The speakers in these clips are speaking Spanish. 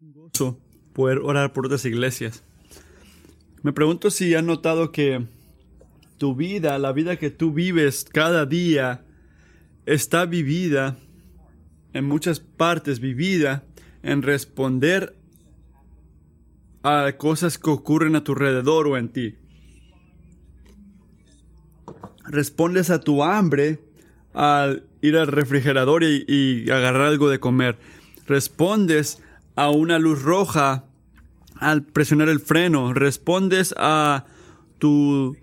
gozo poder orar por otras iglesias. Me pregunto si has notado que tu vida, la vida que tú vives cada día, está vivida, en muchas partes vivida, en responder a cosas que ocurren a tu alrededor o en ti. Respondes a tu hambre al ir al refrigerador y, y agarrar algo de comer. Respondes a una luz roja al presionar el freno, respondes a tu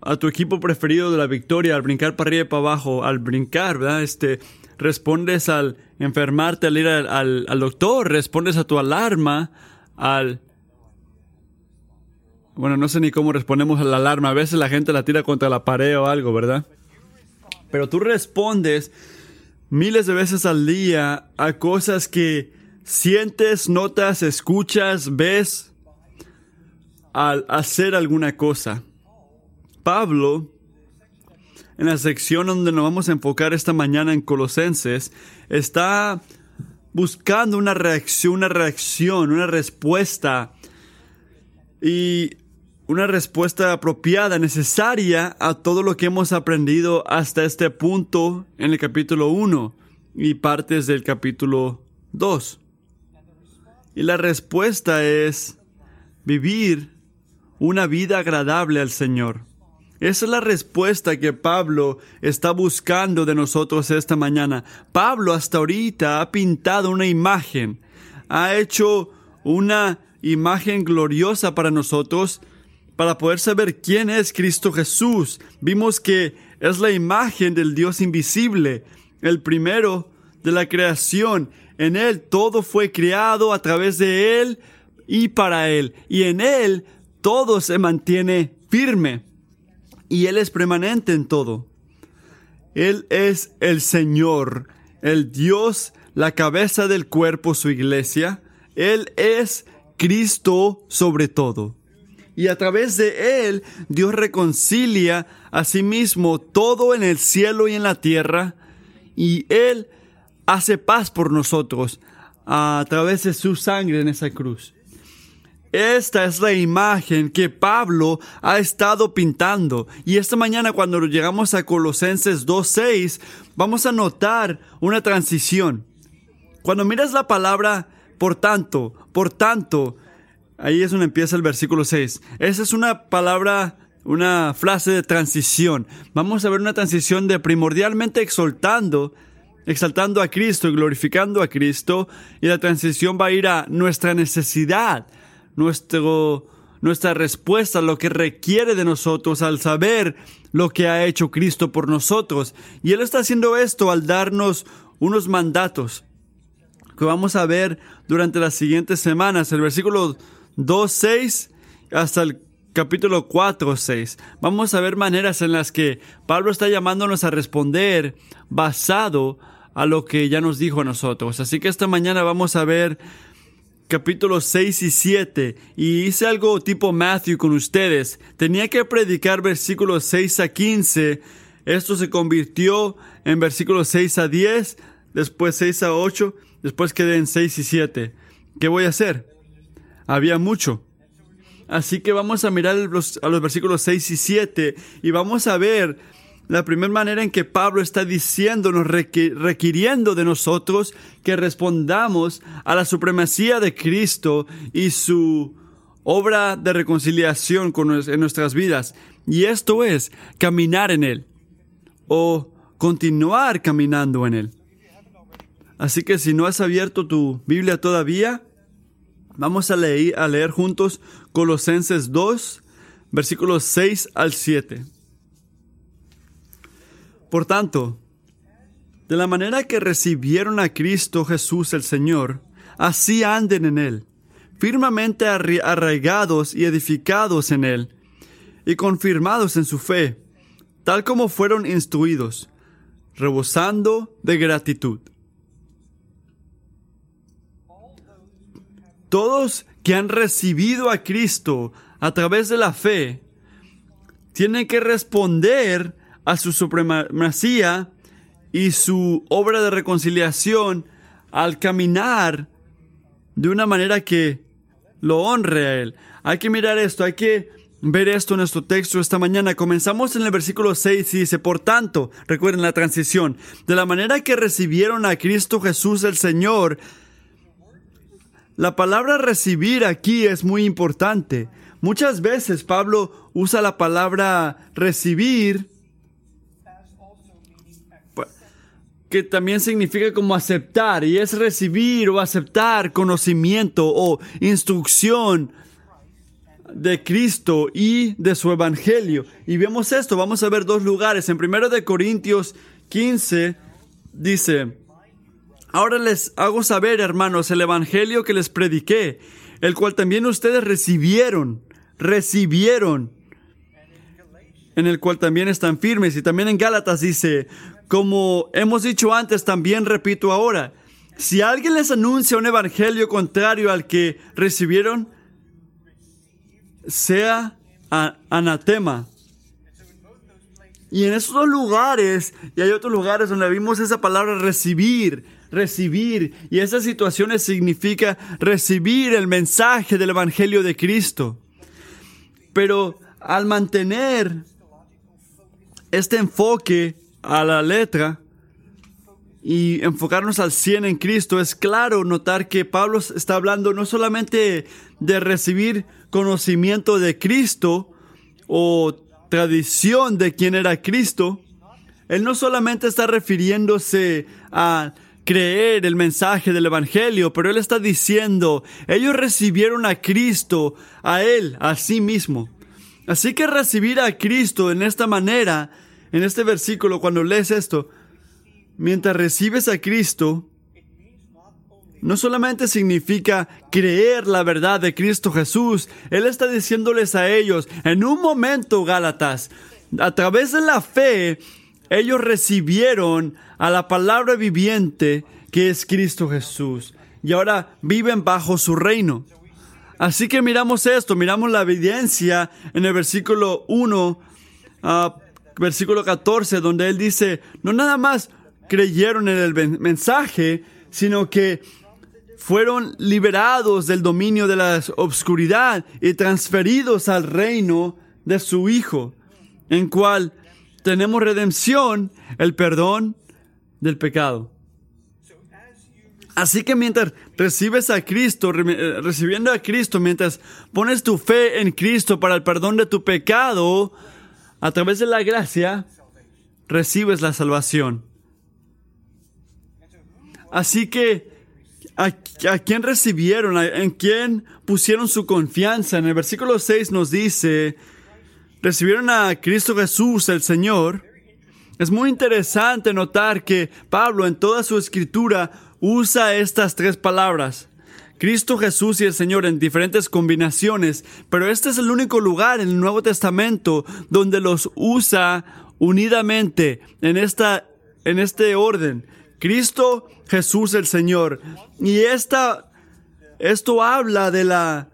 a tu equipo preferido de la victoria al brincar para arriba y para abajo, al brincar, ¿verdad? Este, respondes al enfermarte, al ir al, al, doctor, respondes a tu alarma, al... Bueno, no sé ni cómo respondemos a la alarma, a veces la gente la tira contra la pared o algo, ¿verdad? Pero tú respondes miles de veces al día a cosas que sientes, notas, escuchas, ves al hacer alguna cosa. Pablo, en la sección donde nos vamos a enfocar esta mañana en Colosenses, está buscando una reacción, una reacción, una respuesta y una respuesta apropiada, necesaria a todo lo que hemos aprendido hasta este punto en el capítulo 1 y partes del capítulo 2. Y la respuesta es vivir una vida agradable al Señor. Esa es la respuesta que Pablo está buscando de nosotros esta mañana. Pablo hasta ahorita ha pintado una imagen, ha hecho una imagen gloriosa para nosotros para poder saber quién es Cristo Jesús. Vimos que es la imagen del Dios invisible, el primero de la creación, en Él todo fue creado a través de Él y para Él. Y en Él todo se mantiene firme. Y Él es permanente en todo. Él es el Señor, el Dios, la cabeza del cuerpo, su iglesia. Él es Cristo sobre todo. Y a través de Él, Dios reconcilia a sí mismo todo en el cielo y en la tierra. Y Él hace paz por nosotros a través de su sangre en esa cruz. Esta es la imagen que Pablo ha estado pintando. Y esta mañana cuando llegamos a Colosenses 2.6, vamos a notar una transición. Cuando miras la palabra por tanto, por tanto, ahí es donde empieza el versículo 6. Esa es una palabra, una frase de transición. Vamos a ver una transición de primordialmente exaltando exaltando a Cristo y glorificando a Cristo, y la transición va a ir a nuestra necesidad, nuestro, nuestra respuesta, lo que requiere de nosotros al saber lo que ha hecho Cristo por nosotros. Y Él está haciendo esto al darnos unos mandatos que vamos a ver durante las siguientes semanas, el versículo 2, 6 hasta el capítulo 4, 6. Vamos a ver maneras en las que Pablo está llamándonos a responder basado a lo que ya nos dijo a nosotros. Así que esta mañana vamos a ver capítulos 6 y 7 y hice algo tipo Matthew con ustedes. Tenía que predicar versículos 6 a 15. Esto se convirtió en versículos 6 a 10, después 6 a 8, después quedé en 6 y 7. ¿Qué voy a hacer? Había mucho. Así que vamos a mirar los, a los versículos 6 y 7 y vamos a ver la primera manera en que Pablo está diciéndonos, requiriendo de nosotros que respondamos a la supremacía de Cristo y su obra de reconciliación con, en nuestras vidas. Y esto es caminar en Él o continuar caminando en Él. Así que si no has abierto tu Biblia todavía, vamos a leer, a leer juntos Colosenses 2, versículos 6 al 7. Por tanto, de la manera que recibieron a Cristo Jesús el Señor, así anden en Él, firmemente arraigados y edificados en Él, y confirmados en su fe, tal como fueron instruidos, rebosando de gratitud. Todos que han recibido a Cristo a través de la fe, tienen que responder a su supremacía y su obra de reconciliación al caminar de una manera que lo honre a Él. Hay que mirar esto, hay que ver esto en nuestro texto esta mañana. Comenzamos en el versículo 6 y dice, por tanto, recuerden la transición, de la manera que recibieron a Cristo Jesús el Señor, la palabra recibir aquí es muy importante. Muchas veces Pablo usa la palabra recibir que también significa como aceptar y es recibir o aceptar conocimiento o instrucción de Cristo y de su evangelio. Y vemos esto, vamos a ver dos lugares. En 1 de Corintios 15 dice, Ahora les hago saber, hermanos, el evangelio que les prediqué, el cual también ustedes recibieron, recibieron, en el cual también están firmes. Y también en Gálatas dice, como hemos dicho antes, también repito ahora, si alguien les anuncia un evangelio contrario al que recibieron, sea anatema. Y en esos dos lugares, y hay otros lugares donde vimos esa palabra recibir, recibir, y esas situaciones significa recibir el mensaje del Evangelio de Cristo. Pero al mantener este enfoque a la letra y enfocarnos al 100 en Cristo, es claro notar que Pablo está hablando no solamente de recibir conocimiento de Cristo o tradición de quién era Cristo, él no solamente está refiriéndose a creer el mensaje del Evangelio, pero él está diciendo, ellos recibieron a Cristo, a él, a sí mismo. Así que recibir a Cristo en esta manera en este versículo, cuando lees esto, mientras recibes a Cristo, no solamente significa creer la verdad de Cristo Jesús, Él está diciéndoles a ellos, en un momento, Gálatas, a través de la fe, ellos recibieron a la palabra viviente que es Cristo Jesús y ahora viven bajo su reino. Así que miramos esto, miramos la evidencia en el versículo 1 versículo 14, donde él dice, no nada más creyeron en el mensaje, sino que fueron liberados del dominio de la obscuridad y transferidos al reino de su Hijo, en cual tenemos redención, el perdón del pecado. Así que mientras recibes a Cristo, eh, recibiendo a Cristo, mientras pones tu fe en Cristo para el perdón de tu pecado, a través de la gracia recibes la salvación. Así que, ¿a, quién recibieron? ¿En quién pusieron su confianza? En el versículo 6 nos dice, recibieron a Cristo Jesús, el Señor. Es muy interesante notar que Pablo en toda su escritura usa estas tres palabras. Cristo Jesús y el Señor en diferentes combinaciones, pero este es el único lugar en el Nuevo Testamento donde los usa unidamente en esta en este orden. Cristo Jesús el Señor. Y esta esto habla de la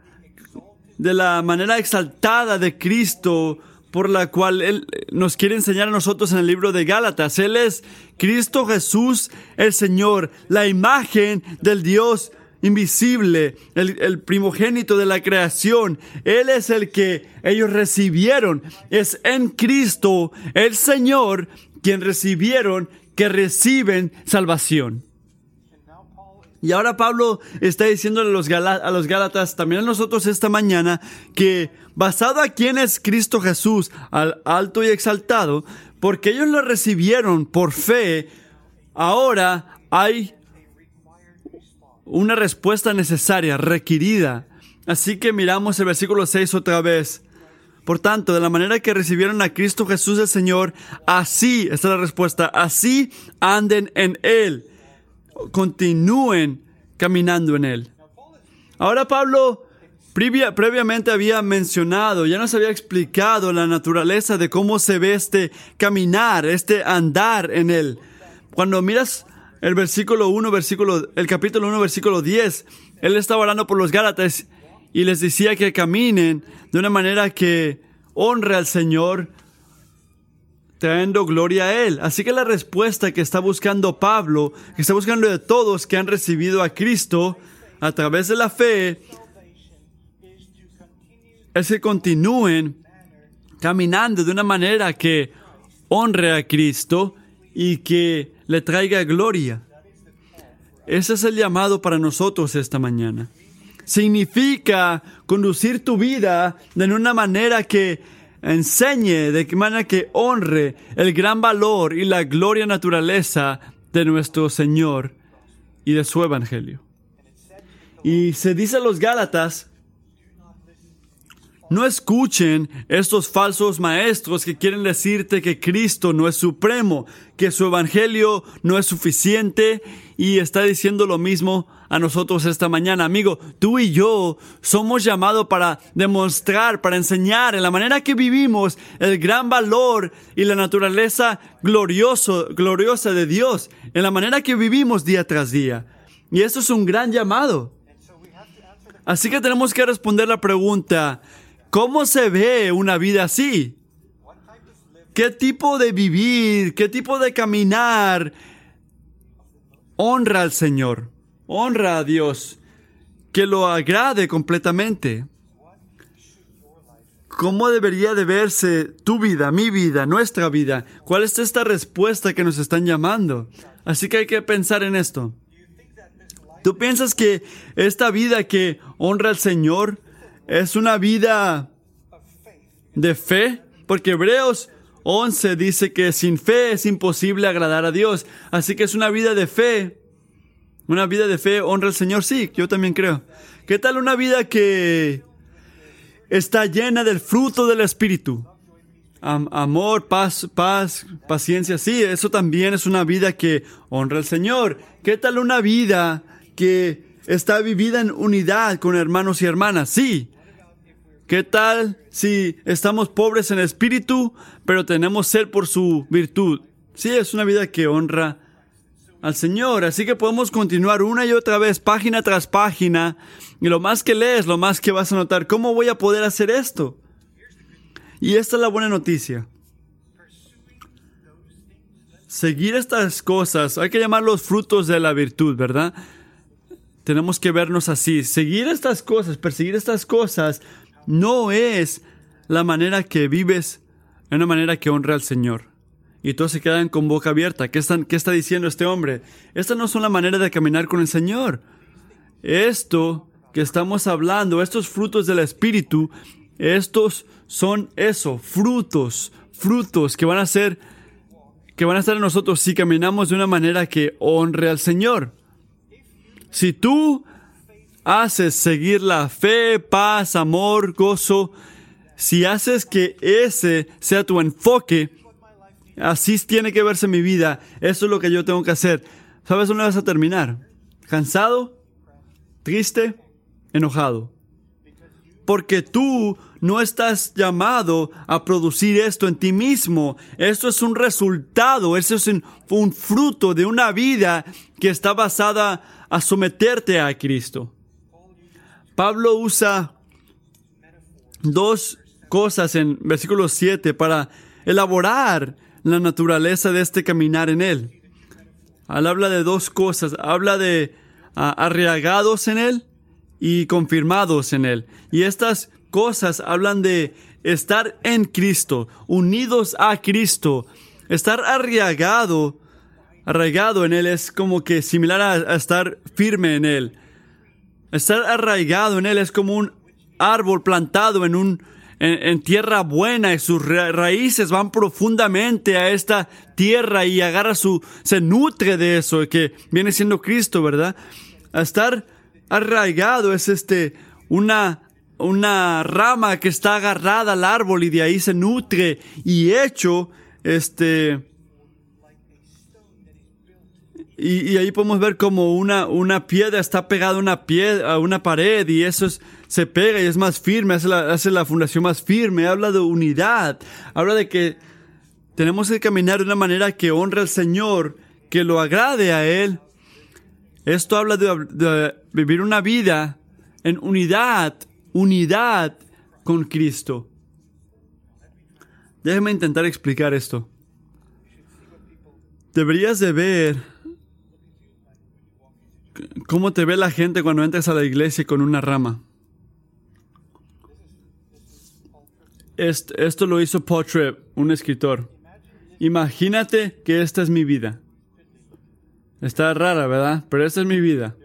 de la manera exaltada de Cristo por la cual Él nos quiere enseñar a nosotros en el libro de Gálatas. Él es Cristo Jesús el Señor, la imagen del Dios invisible, el, primogénito de la creación. Él es el que ellos recibieron. Es en Cristo, el Señor, quien recibieron, que reciben salvación. Y ahora Pablo está diciéndole a los, a los Gálatas, también a nosotros esta mañana, que basado a quién es Cristo Jesús, al alto y exaltado, porque ellos lo recibieron por fe, ahora hay una respuesta necesaria, requerida. Así que miramos el versículo 6 otra vez. Por tanto, de la manera que recibieron a Cristo Jesús el Señor, así, esta es la respuesta, así anden en Él. Continúen caminando en Él. Ahora Pablo previamente había mencionado, ya nos había explicado la naturaleza de cómo se ve este caminar, este andar en Él. Cuando miras el versículo 1, versículo, el capítulo 1, versículo 10, él estaba orando por los Gálatas y les decía que caminen de una manera que honre al Señor, trayendo gloria a Él. Así que la respuesta que está buscando Pablo, que está buscando de todos que han recibido a Cristo, a través de la fe es que continúen caminando de una manera que honre a Cristo y que le traiga gloria. Ese es el llamado para nosotros esta mañana. Significa conducir tu vida de una manera que enseñe, de manera que honre el gran valor y la gloria naturaleza de nuestro Señor y de su Evangelio. Y se dice a los Gálatas no escuchen estos falsos maestros que quieren decirte que Cristo no es supremo, que su evangelio no es suficiente y está diciendo lo mismo a nosotros esta mañana. Amigo, tú y yo somos llamados para demostrar, para enseñar en la manera que vivimos el gran valor y la naturaleza glorioso, gloriosa de Dios, en la manera que vivimos día tras día. Y eso es un gran llamado. Así que tenemos que responder la pregunta, ¿Cómo se ve una vida así? ¿Qué tipo de vivir, qué tipo de caminar honra al Señor? Honra a Dios, que lo agrade completamente. ¿Cómo debería de verse tu vida, mi vida, nuestra vida? ¿Cuál es esta respuesta que nos están llamando? Así que hay que pensar en esto. ¿Tú piensas que esta vida que honra al Señor es una vida de fe, porque Hebreos 11 dice que sin fe es imposible agradar a Dios. Así que es una vida de fe. Una vida de fe honra al Señor, sí, yo también creo. ¿Qué tal una vida que está llena del fruto del Espíritu? amor, paz, paz, paciencia, sí, eso también es una vida que honra al Señor. ¿Qué tal una vida que está vivida en unidad con hermanos y hermanas? Sí, ¿Qué tal si estamos pobres en espíritu, pero tenemos sed por su virtud? Sí, es una vida que honra al Señor. Así que podemos continuar una y otra vez, página tras página. Y lo más que lees, lo más que vas a notar, ¿cómo voy a poder hacer esto? Y esta es la buena noticia. Seguir estas cosas, hay que llamar los frutos de la virtud, ¿verdad? Tenemos que vernos así. Seguir estas cosas, perseguir estas cosas, no es la manera que vives, es una manera que honra al Señor. Y todos se quedan con boca abierta. ¿Qué, están, ¿Qué está diciendo este hombre? Estas no son la manera de caminar con el Señor. Esto que estamos hablando, estos frutos del Espíritu, estos son eso, frutos, frutos que van a ser, que van a estar en nosotros si caminamos de una manera que honre al Señor. Si tú haces seguir la fe, paz, amor, gozo, si haces que ese sea tu enfoque, así tiene que verse mi vida, eso es lo que yo tengo que hacer. ¿Sabes dónde vas a terminar? ¿Cansado? ¿Triste? ¿Enojado? Porque tú no estás llamado a producir esto en ti mismo. Esto es un resultado, eso es un, fruto de una vida que está basada a someterte a Cristo. Pablo usa dos cosas en versículo 7 para elaborar la naturaleza de este caminar en él. Él habla de dos cosas, habla de uh, arriagados en él y confirmados en él. Y estas cosas hablan de estar en Cristo, unidos a Cristo. Estar arriagado, arraigado en él es como que similar a estar firme en él. Estar arraigado en Él es como un árbol plantado en, un, en, tierra buena y sus raíces van profundamente a esta tierra y agarra su, se nutre de eso que viene siendo Cristo, ¿verdad? Estar arraigado es este, una, una rama que está agarrada al árbol y de ahí se nutre y hecho, este, y, ahí podemos ver como una, una piedra está pegada a una, piedra, a una pared y eso se pega y es más firme, hace la, hace la fundación más firme, habla de unidad, habla de que tenemos que caminar de una manera que honre al Señor, que lo agrade a Él. Esto habla de, vivir una vida en unidad, unidad con Cristo. Déjeme intentar explicar esto. Deberías de ver ¿Cómo te ve la gente cuando entras a la iglesia con una rama? Esto, lo hizo Paul un escritor. Imagínate que esta es mi vida. Está rara, ¿verdad? Pero esta es mi vida.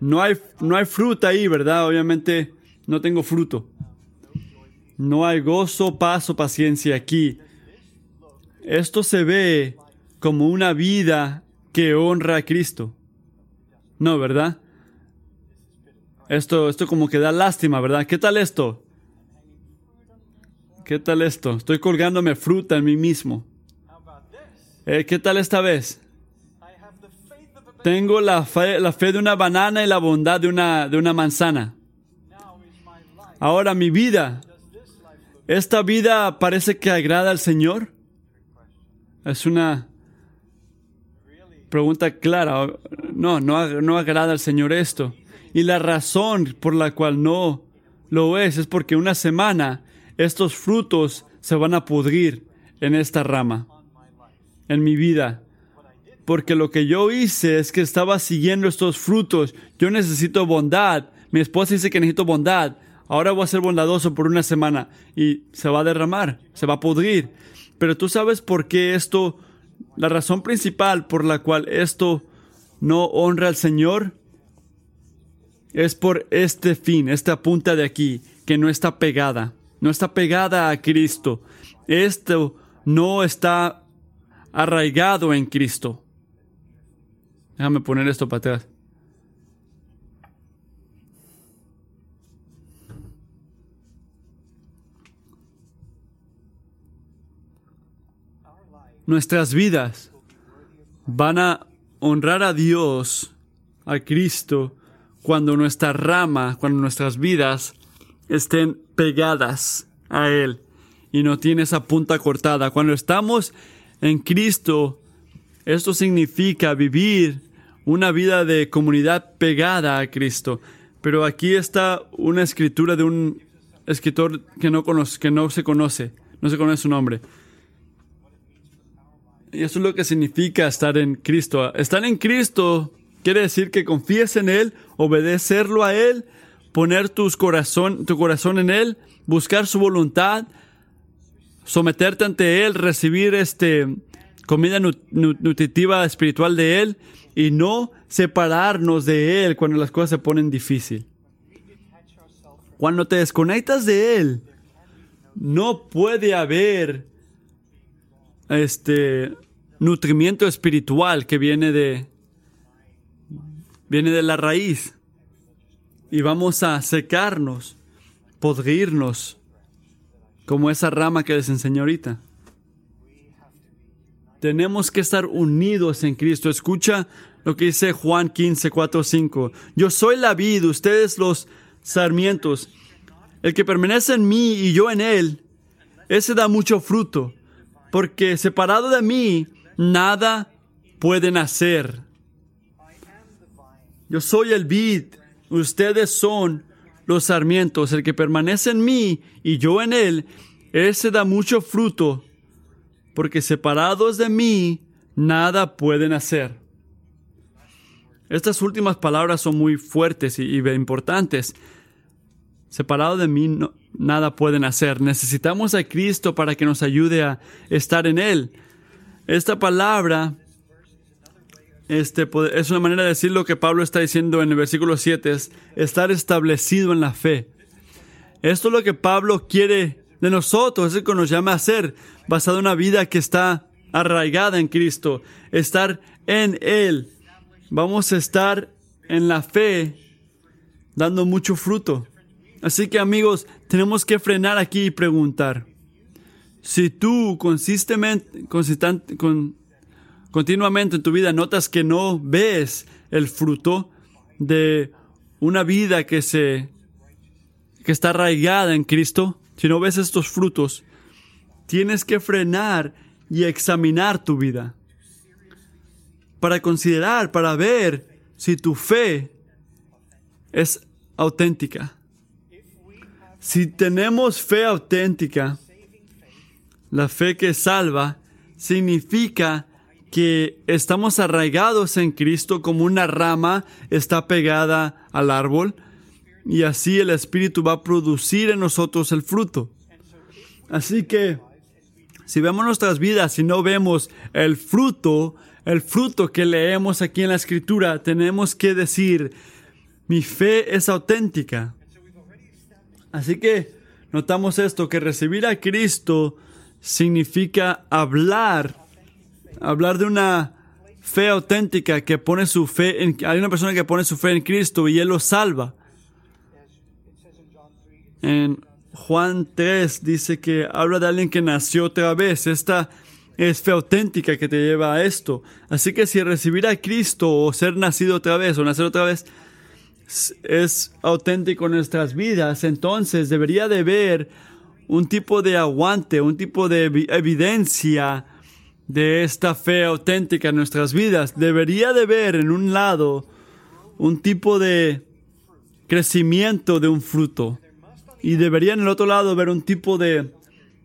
No hay, no hay fruta ahí, ¿verdad? Obviamente no tengo fruto. No hay gozo, paz o paciencia aquí. Esto se ve como una vida que honra a Cristo. No, ¿verdad? Esto, esto como que da lástima, ¿verdad? ¿Qué tal esto? ¿Qué tal esto? Estoy colgándome fruta en mí mismo. Eh, ¿Qué tal esta vez? Tengo la fe, la fe de una banana y la bondad de una, de una manzana. Ahora mi vida, ¿esta vida parece que agrada al Señor? Es una pregunta clara. No, no, no agrada al Señor esto. Y la razón por la cual no lo es es porque una semana estos frutos se van a pudrir en esta rama, en mi vida. Porque lo que yo hice es que estaba siguiendo estos frutos. Yo necesito bondad. Mi esposa dice que necesito bondad. Ahora voy a ser bondadoso por una semana y se va a derramar, se va a pudrir. Pero tú sabes por qué esto la razón principal por la cual esto no honra al Señor es por este fin, esta punta de aquí, que no está pegada, no está pegada a Cristo. Esto no está arraigado en Cristo. Déjame poner esto para atrás. nuestras vidas van a honrar a Dios, a Cristo, cuando nuestra rama, cuando nuestras vidas estén pegadas a Él y no tiene esa punta cortada. Cuando estamos en Cristo, esto significa vivir una vida de comunidad pegada a Cristo. Pero aquí está una escritura de un escritor que no, conoce, que no se conoce, no se conoce su nombre. Y eso es lo que significa estar en Cristo. Estar en Cristo quiere decir que confíes en Él, obedecerlo a Él, poner corazón, tu corazón en Él, buscar su voluntad, someterte ante Él, recibir este comida nutritiva espiritual de Él y no separarnos de Él cuando las cosas se ponen difíciles. Cuando te desconectas de Él, no puede haber este nutrimiento espiritual que viene de viene de la raíz y vamos a secarnos, podrirnos como esa rama que les enseñó ahorita. Tenemos que estar unidos en Cristo. Escucha lo que dice Juan 15, 4, 5. Yo soy la vid, ustedes los sarmientos. El que permanece en mí y yo en él, ese da mucho fruto porque separado de mí, nada pueden hacer. Yo soy el vid, ustedes son los sarmientos, el que permanece en mí y yo en él, ese da mucho fruto, porque separados de mí, nada pueden hacer. Estas últimas palabras son muy fuertes y, importantes. Separado de mí, no, nada pueden hacer. Necesitamos a Cristo para que nos ayude a estar en Él. Esta palabra este, es una manera de decir lo que Pablo está diciendo en el versículo 7, es estar establecido en la fe. Esto es lo que Pablo quiere de nosotros, es lo que nos llama a ser, basado en una vida que está arraigada en Cristo, estar en Él. Vamos a estar en la fe dando mucho fruto. Así que amigos, tenemos que frenar aquí y preguntar. Si tú consistentemente, con, continuamente en tu vida notas que no ves el fruto de una vida que se que está arraigada en Cristo, si no ves estos frutos, tienes que frenar y examinar tu vida para considerar, para ver si tu fe es auténtica. Si tenemos fe auténtica, la fe que salva, significa que estamos arraigados en Cristo como una rama está pegada al árbol y así el Espíritu va a producir en nosotros el fruto. Así que si vemos nuestras vidas y no vemos el fruto, el fruto que leemos aquí en la Escritura, tenemos que decir, mi fe es auténtica. Así que notamos esto, que recibir a Cristo significa hablar, hablar de una fe auténtica que pone su fe en, hay una persona que pone su fe en Cristo y Él lo salva. En Juan 3 dice que habla de alguien que nació otra vez. Esta es fe auténtica que te lleva a esto. Así que si recibir a Cristo o ser nacido otra vez o nacer otra vez es auténtico en nuestras vidas, entonces debería de haber un tipo de aguante, un tipo de evidencia de esta fe auténtica en nuestras vidas. Debería de haber en un lado un tipo de crecimiento de un fruto. Y debería en el otro lado haber un tipo de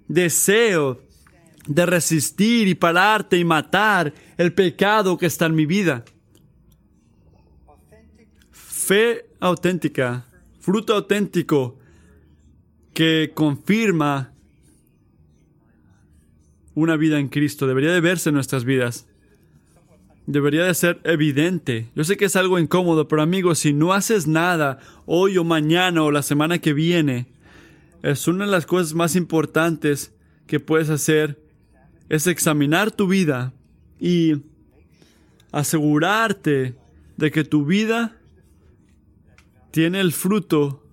deseo de resistir y pararte y matar el pecado que está en mi vida. Fe auténtica, fruto auténtico que confirma una vida en Cristo. Debería de verse en nuestras vidas. Debería de ser evidente. Yo sé que es algo incómodo, pero amigos, si no haces nada hoy o mañana o la semana que viene, es una de las cosas más importantes que puedes hacer es examinar tu vida y asegurarte de que tu vida tiene el fruto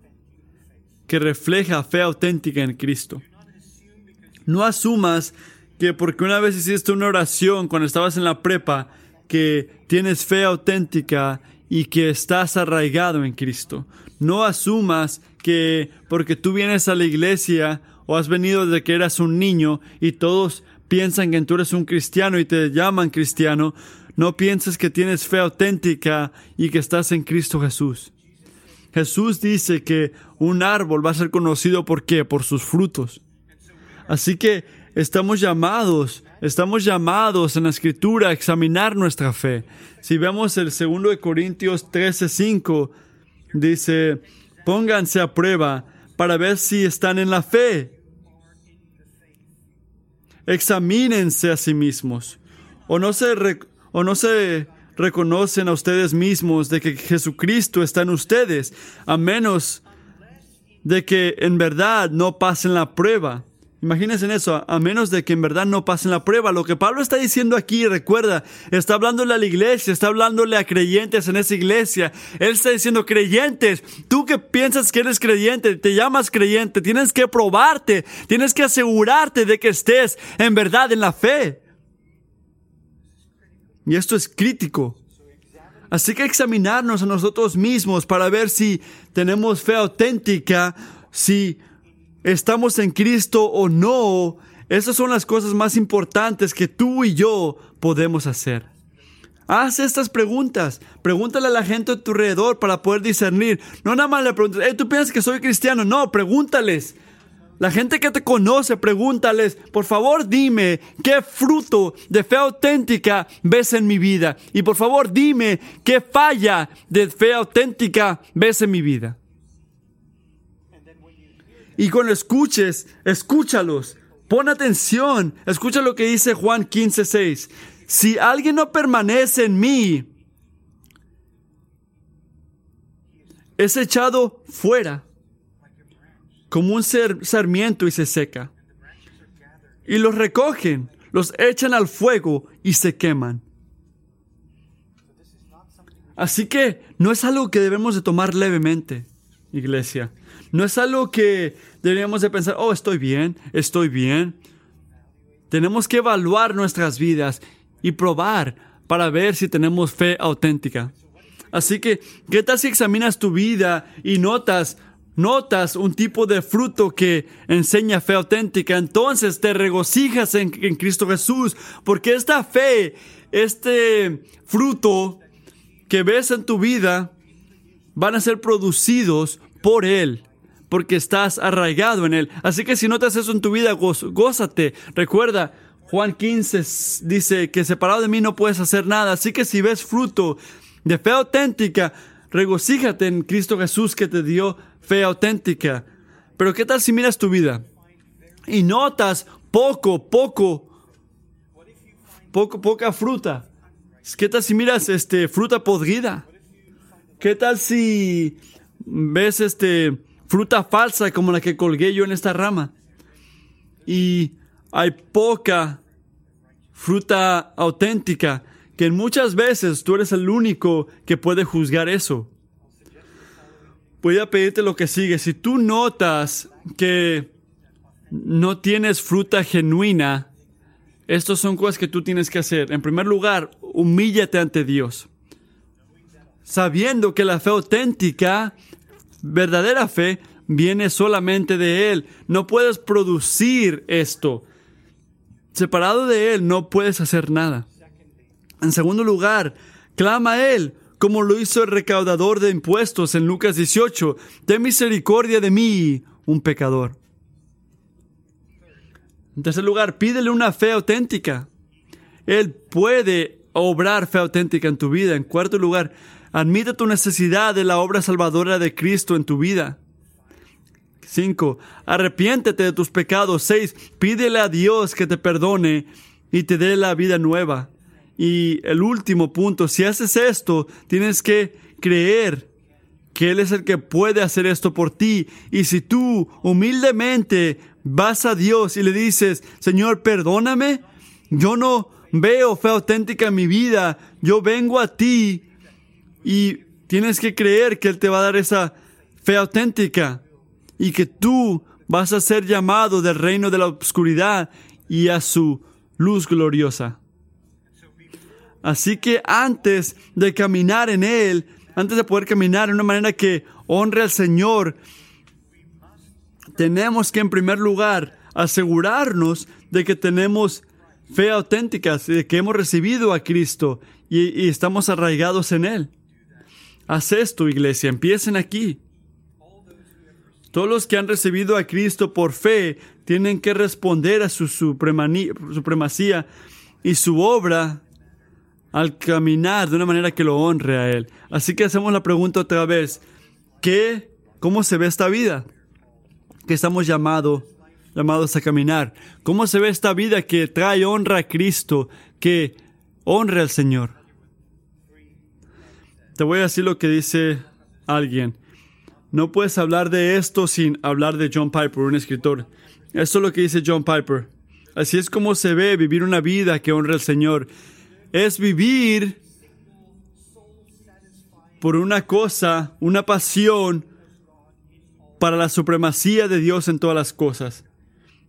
que refleja fe auténtica en Cristo. No asumas que porque una vez hiciste una oración cuando estabas en la prepa, que tienes fe auténtica y que estás arraigado en Cristo. No asumas que porque tú vienes a la iglesia o has venido desde que eras un niño y todos piensan que tú eres un cristiano y te llaman cristiano, no pienses que tienes fe auténtica y que estás en Cristo Jesús. Jesús dice que un árbol va a ser conocido por qué? Por sus frutos. Así que estamos llamados, estamos llamados en la escritura a examinar nuestra fe. Si vemos el segundo de Corintios 13:5 dice, "Pónganse a prueba para ver si están en la fe." examínense a sí mismos. O no se, o no se reconocen a ustedes mismos de que Jesucristo está en ustedes, a menos de que en verdad no pasen la prueba. Imagínense en eso, a menos de que en verdad no pasen la prueba. Lo que Pablo está diciendo aquí, recuerda, está hablándole a la iglesia, está hablándole a creyentes en esa iglesia. Él está diciendo, creyentes, tú que piensas que eres creyente, te llamas creyente, tienes que probarte, tienes que asegurarte de que estés en verdad en la fe. Y esto es crítico. Así que examinarnos a nosotros mismos para ver si tenemos fe auténtica, si estamos en Cristo o no, esas son las cosas más importantes que tú y yo podemos hacer. Haz estas preguntas. Pregúntale a la gente a tu alrededor para poder discernir. No nada más le preguntes, ¿tú piensas que soy cristiano? No, pregúntales. La gente que te conoce, pregúntales, por favor dime qué fruto de fe auténtica ves en mi vida. Y por favor dime qué falla de fe auténtica ves en mi vida. Y cuando escuches, escúchalos. Pon atención. Escucha lo que dice Juan 15:6. Si alguien no permanece en mí, es echado fuera como un sarmiento y se seca. Y los recogen, los echan al fuego y se queman. Así que no es algo que debemos de tomar levemente, iglesia. No es algo que deberíamos de pensar, oh, estoy bien, estoy bien. Tenemos que evaluar nuestras vidas y probar para ver si tenemos fe auténtica. Así que, ¿qué tal si examinas tu vida y notas, notas un tipo de fruto que enseña fe auténtica? Entonces te regocijas en, Cristo Jesús, porque esta fe, este fruto que ves en tu vida, van a ser producidos por Él porque estás arraigado en Él. Así que si notas eso en tu vida, gózate. Recuerda, Juan 15 dice que separado de mí no puedes hacer nada. Así que si ves fruto de fe auténtica, regocíjate en Cristo Jesús que te dio fe auténtica. Pero ¿qué tal si miras tu vida y notas poco, poco, poco, poca fruta? ¿Qué tal si miras este, fruta podrida? ¿Qué tal si ves este, fruta falsa como la que colgué yo en esta rama? Y hay poca fruta auténtica, que muchas veces tú eres el único que puede juzgar eso. Voy a pedirte lo que sigue. Si tú notas que no tienes fruta genuina, estas son cosas que tú tienes que hacer. En primer lugar, humíllate ante Dios. Sabiendo que la fe auténtica, verdadera fe, viene solamente de Él. No puedes producir esto. Separado de Él no puedes hacer nada. En segundo lugar, clama a Él, como lo hizo el recaudador de impuestos en Lucas 18. Ten misericordia de mí, un pecador. En tercer lugar, pídele una fe auténtica. Él puede obrar fe auténtica en tu vida. En cuarto lugar, admite tu necesidad de la obra salvadora de Cristo en tu vida. 5. Arrepiéntete de tus pecados. 6. Pídele a Dios que te perdone y te dé la vida nueva. Y el último punto, si haces esto, tienes que creer que Él es el que puede hacer esto por ti. Y si tú humildemente vas a Dios y le dices, Señor, perdóname, yo no veo fe auténtica en mi vida, yo vengo a ti y tienes que creer que Él te va a dar esa fe auténtica y que tú vas a ser llamado del reino de la oscuridad y a su luz gloriosa. Así que antes de caminar en Él, antes de poder caminar en una manera que honre al Señor, tenemos que en primer lugar asegurarnos de que tenemos fe auténtica, de que hemos recibido a Cristo y, y estamos arraigados en Él. Haz esto, iglesia, empiecen aquí. Todos los que han recibido a Cristo por fe tienen que responder a su supremacía y su obra al caminar de una manera que lo honre a Él. Así que hacemos la pregunta otra vez. ¿Qué, ¿Cómo se ve esta vida? Que estamos llamados a caminar. ¿Cómo se ve esta vida que trae honra a Cristo, que honre al Señor? Te voy a decir lo que dice alguien. No puedes hablar de esto sin hablar de John Piper, un escritor. Esto es lo que dice John Piper. Así es como se ve vivir una vida que honra al Señor. Es vivir por una cosa, una pasión para la supremacía de Dios en todas las cosas.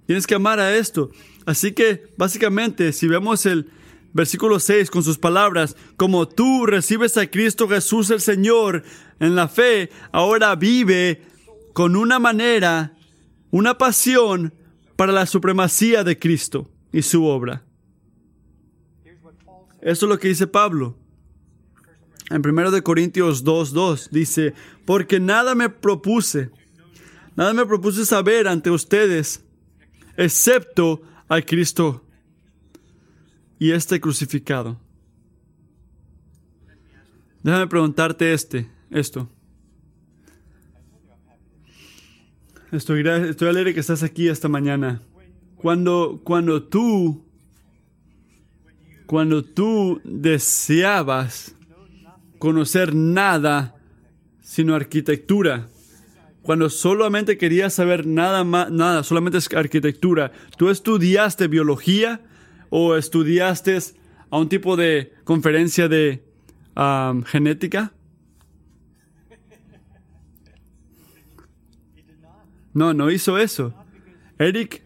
Tienes que amar a esto. Así que, básicamente, si vemos el, versículo 6, con sus palabras, como tú recibes a Cristo Jesús el Señor en la fe, ahora vive con una manera, una pasión para la supremacía de Cristo y su obra. Eso es lo que dice Pablo. En 1 Corintios 2.2 dice, porque nada me propuse, nada me propuse saber ante ustedes, excepto a Cristo y este crucificado. Déjame preguntarte este, esto. Estoy, estoy alegre que estás aquí esta mañana. Cuando, cuando tú, cuando tú deseabas conocer nada sino arquitectura, cuando solamente querías saber nada más, nada, solamente es arquitectura, tú estudiaste biología, o estudiaste a un tipo de conferencia de genética? No, no hizo eso. Eric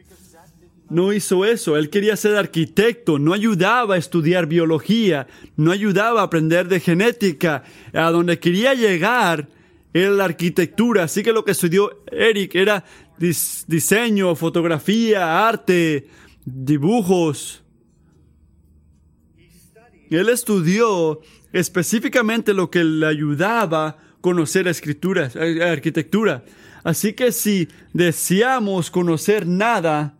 no hizo eso. Él quería ser arquitecto, no ayudaba a estudiar biología, no ayudaba a aprender de genética. A donde quería llegar era la arquitectura. Así que lo que estudió Eric era diseño, fotografía, arte, dibujos. Él estudió específicamente lo que le ayudaba a conocer escrituras, arquitectura. Así que si deseamos conocer nada,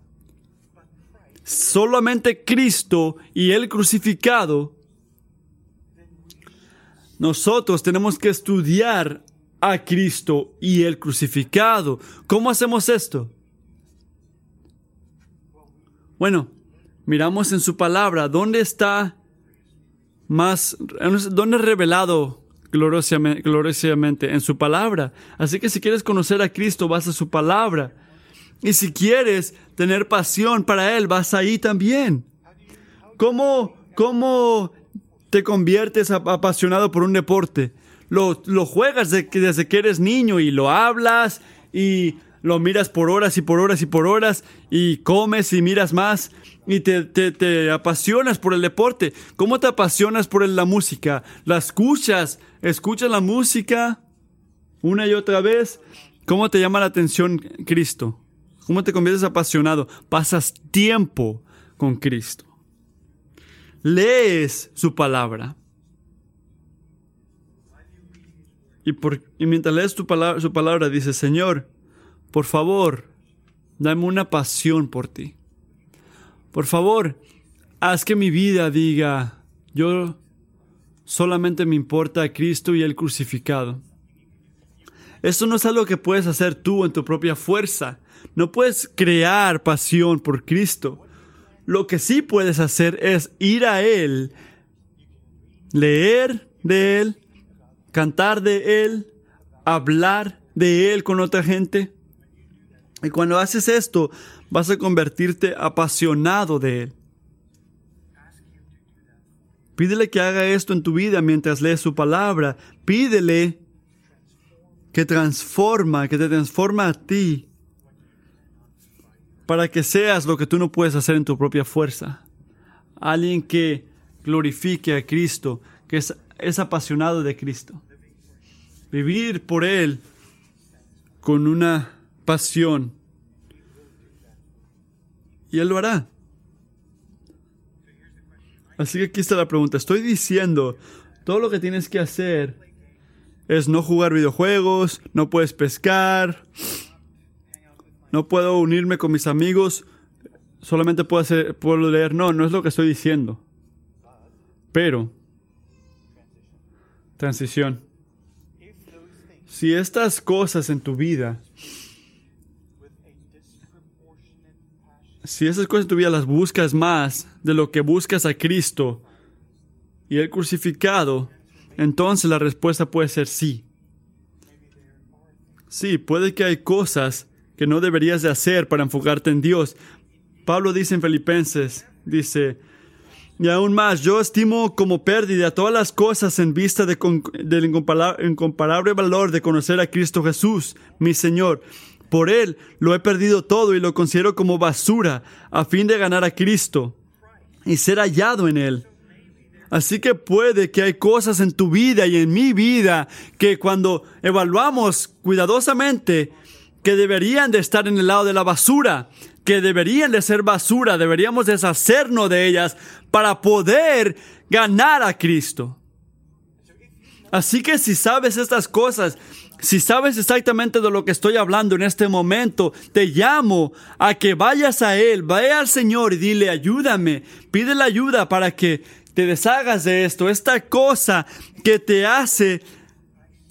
solamente Cristo y el crucificado, nosotros tenemos que estudiar a Cristo y el crucificado. ¿Cómo hacemos esto? Bueno, miramos en su palabra, ¿dónde está más, dónde es revelado gloriosamente? En su palabra. Así que si quieres conocer a Cristo, vas a su palabra. Y si quieres tener pasión para Él, vas ahí también. ¿Cómo, cómo te conviertes apasionado por un deporte? Lo, lo juegas desde que eres niño y lo hablas y lo miras por horas y por horas y por horas y comes y miras más y te, te, apasionas por el deporte. ¿Cómo te apasionas por la música? ¿La escuchas? ¿Escuchas la música una y otra vez? ¿Cómo te llama la atención Cristo? ¿Cómo te conviertes apasionado? Pasas tiempo con Cristo. Lees su palabra. Y, por, mientras lees tu palabra, su palabra, dices, Señor, por favor, dame una pasión por ti. Por favor, haz que mi vida diga, yo solamente me importa a Cristo y el crucificado. Esto no es algo que puedes hacer tú en tu propia fuerza. No puedes crear pasión por Cristo. Lo que sí puedes hacer es ir a Él, leer de Él, cantar de Él, hablar de Él con otra gente. Y cuando haces esto, vas a convertirte apasionado de Él. Pídele que haga esto en tu vida mientras lees su palabra. Pídele que transforma, que te transforma a ti para que seas lo que tú no puedes hacer en tu propia fuerza. Alguien que glorifique a Cristo, que es, apasionado de Cristo. Vivir por Él con una pasión. Y Él lo hará. Así que aquí está la pregunta. Estoy diciendo, todo lo que tienes que hacer es no jugar videojuegos, no puedes pescar, no puedo unirme con mis amigos, solamente puedo, leer. No, no es lo que estoy diciendo. Pero, transición. Si estas cosas en tu vida si esas cosas en tu vida las buscas más de lo que buscas a Cristo y el crucificado, entonces la respuesta puede ser sí. Sí, puede que hay cosas que no deberías de hacer para enfocarte en Dios. Pablo dice en Filipenses, dice, y aún más, yo estimo como pérdida todas las cosas en vista de, del incomparable valor de conocer a Cristo Jesús, mi Señor por Él lo he perdido todo y lo considero como basura a fin de ganar a Cristo y ser hallado en Él. Así que puede que hay cosas en tu vida y en mi vida que cuando evaluamos cuidadosamente que deberían de estar en el lado de la basura, que deberían de ser basura, deberíamos deshacernos de ellas para poder ganar a Cristo. Así que si sabes estas cosas, si sabes exactamente de lo que estoy hablando en este momento, te llamo a que vayas a Él, vaya al Señor y dile, ayúdame, pide la ayuda para que te deshagas de esto, esta cosa que te hace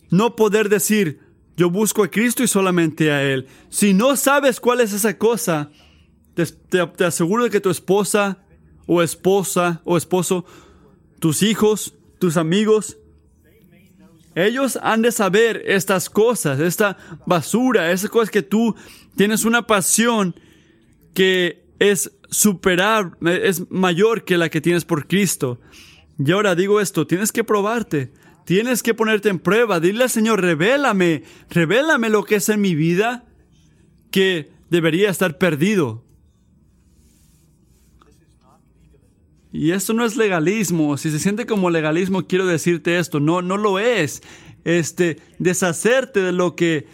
no poder decir, yo busco a Cristo y solamente a Él. Si no sabes cuál es esa cosa, te, aseguro que tu esposa o esposa o esposo, tus hijos, tus amigos, ellos han de saber estas cosas, esta basura, esas cosas que tú tienes una pasión que es superar, es mayor que la que tienes por Cristo. Y ahora digo esto, tienes que probarte, tienes que ponerte en prueba, dile al Señor, revélame, revélame lo que es en mi vida que debería estar perdido. Y esto no es legalismo. Si se siente como legalismo, quiero decirte esto. No, no lo es. Este, deshacerte de lo que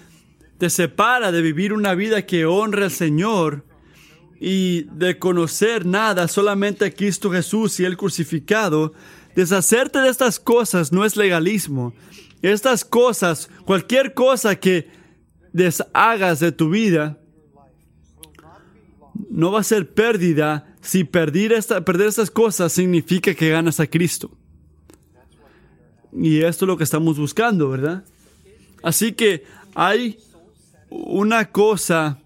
te separa de vivir una vida que honra al Señor y de conocer nada, solamente a Cristo Jesús y el crucificado. Deshacerte de estas cosas no es legalismo. Estas cosas, cualquier cosa que deshagas de tu vida, no va a ser pérdida si perder, perder estas cosas significa que ganas a Cristo. Y esto es lo que estamos buscando, ¿verdad? Así que hay una cosa,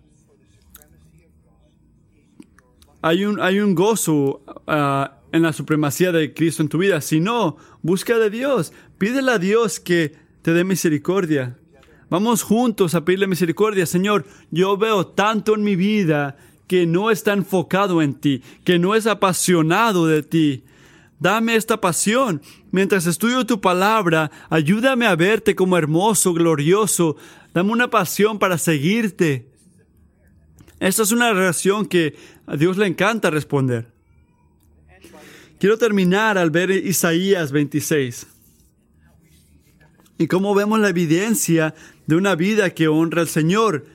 hay un, hay un gozo ah, en la supremacía de Cristo en tu vida. Si no, busca de Dios. Pídele a Dios que te dé misericordia. Vamos juntos a pedirle misericordia. Señor, yo veo tanto en mi vida que no está enfocado en ti, que no es apasionado de ti. Dame esta pasión. Mientras estudio tu palabra, ayúdame a verte como hermoso, glorioso. Dame una pasión para seguirte. Esta es una relación que a Dios le encanta responder. Quiero terminar al ver Isaías 26. Y cómo vemos la evidencia de una vida que honra al Señor,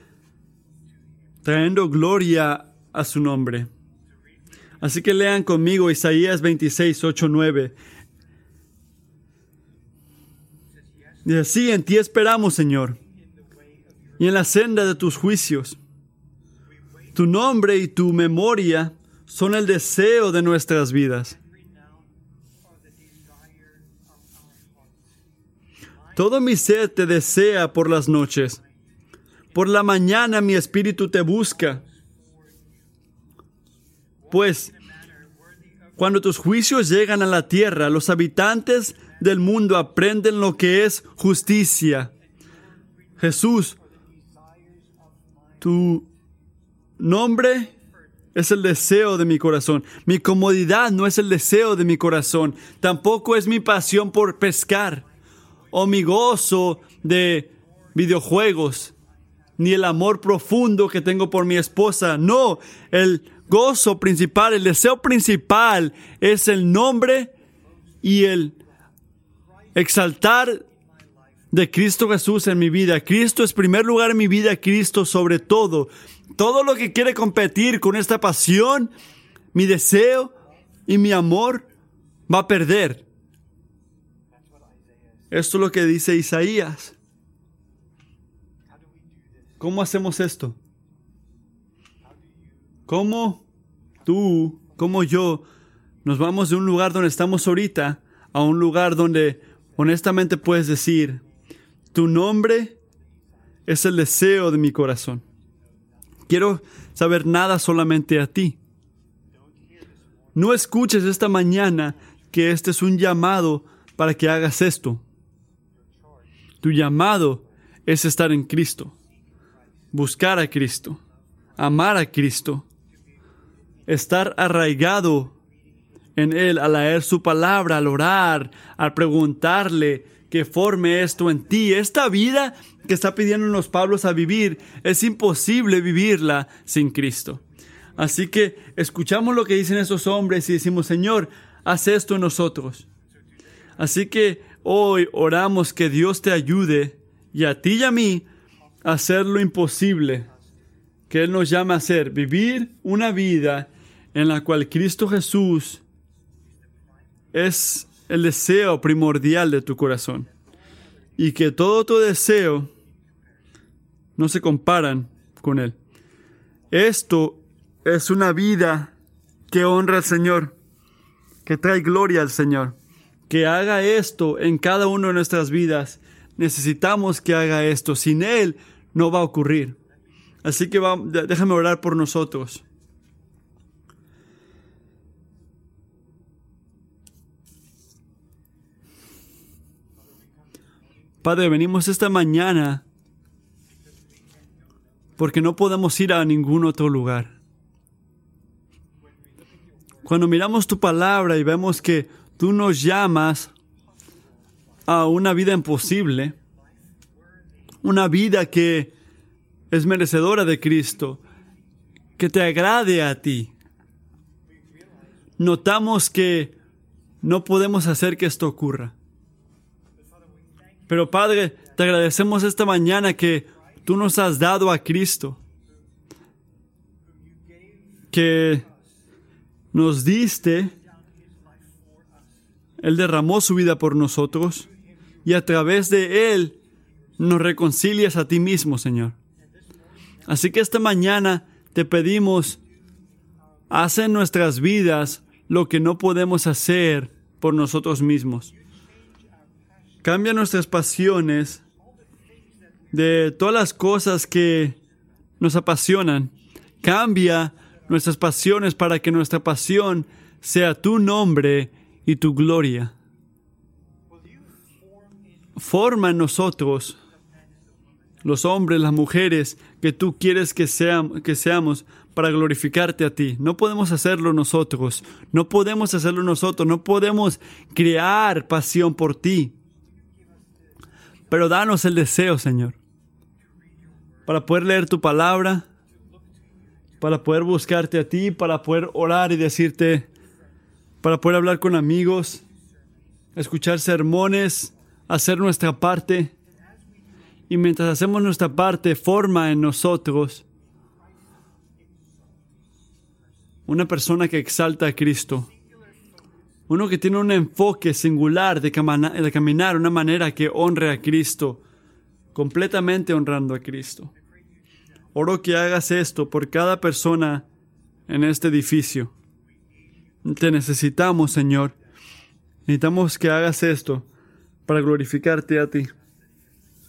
trayendo gloria a su nombre. Así que lean conmigo Isaías 26, 8, 9. Y así en ti esperamos, Señor, y en la senda de tus juicios. Tu nombre y tu memoria son el deseo de nuestras vidas. Todo mi ser te desea por las noches. Por la mañana mi espíritu te busca. Pues, cuando tus juicios llegan a la tierra, los habitantes del mundo aprenden lo que es justicia. Jesús, tu nombre es el deseo de mi corazón. Mi comodidad no es el deseo de mi corazón. Tampoco es mi pasión por pescar o mi gozo de videojuegos, ni el amor profundo que tengo por mi esposa. No, el gozo principal, el deseo principal es el nombre y el exaltar de Cristo Jesús en mi vida. Cristo es primer lugar en mi vida, Cristo sobre todo. Todo lo que quiere competir con esta pasión, mi deseo y mi amor, va a perder. Esto es lo que dice Isaías. ¿Cómo hacemos esto? ¿Cómo tú, como yo, nos vamos de un lugar donde estamos ahorita a un lugar donde honestamente puedes decir, tu nombre es el deseo de mi corazón. Quiero saber nada solamente a ti. No escuches esta mañana que este es un llamado para que hagas esto. Tu llamado es estar en Cristo, buscar a Cristo, amar a Cristo, estar arraigado en Él al leer su palabra, al orar, al preguntarle que forme esto en ti. Esta vida que está pidiendo los Pablos a vivir, es imposible vivirla sin Cristo. Así que escuchamos lo que dicen esos hombres y decimos, Señor, haz esto en nosotros. Así que Hoy oramos que Dios te ayude y a ti y a mí a hacer lo imposible que Él nos llama a hacer, vivir una vida en la cual Cristo Jesús es el deseo primordial de tu corazón y que todo tu deseo no se comparan con Él. Esto es una vida que honra al Señor, que trae gloria al Señor que haga esto en cada una de nuestras vidas. Necesitamos que haga esto. Sin Él no va a ocurrir. Así que déjame orar por nosotros. Padre, venimos esta mañana porque no podemos ir a ningún otro lugar. Cuando miramos tu palabra y vemos que tú nos llamas a una vida imposible, una vida que es merecedora de Cristo, que te agrade a ti. Notamos que no podemos hacer que esto ocurra. Pero Padre, te agradecemos esta mañana que tú nos has dado a Cristo, que nos diste él derramó su vida por nosotros y a través de Él nos reconcilias a ti mismo, Señor. Así que esta mañana te pedimos Haz en nuestras vidas lo que no podemos hacer por nosotros mismos. Cambia nuestras pasiones de todas las cosas que nos apasionan. Cambia nuestras pasiones para que nuestra pasión sea tu nombre y tu gloria. Forma en nosotros, los hombres, las mujeres, que tú quieres que, que seamos para glorificarte a ti. No podemos hacerlo nosotros, no podemos hacerlo nosotros, no podemos crear pasión por ti. Pero danos el deseo, Señor, para poder leer tu palabra, para poder buscarte a ti, para poder orar y decirte, para poder hablar con amigos, escuchar sermones, hacer nuestra parte. Y mientras hacemos nuestra parte, forma en nosotros una persona que exalta a Cristo. Uno que tiene un enfoque singular de, caminar de una manera que honre a Cristo, completamente honrando a Cristo. Oro que hagas esto por cada persona en este edificio. Te necesitamos, Señor. Necesitamos que hagas esto para glorificarte a ti.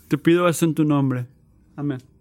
Te pido eso en tu nombre. Amén.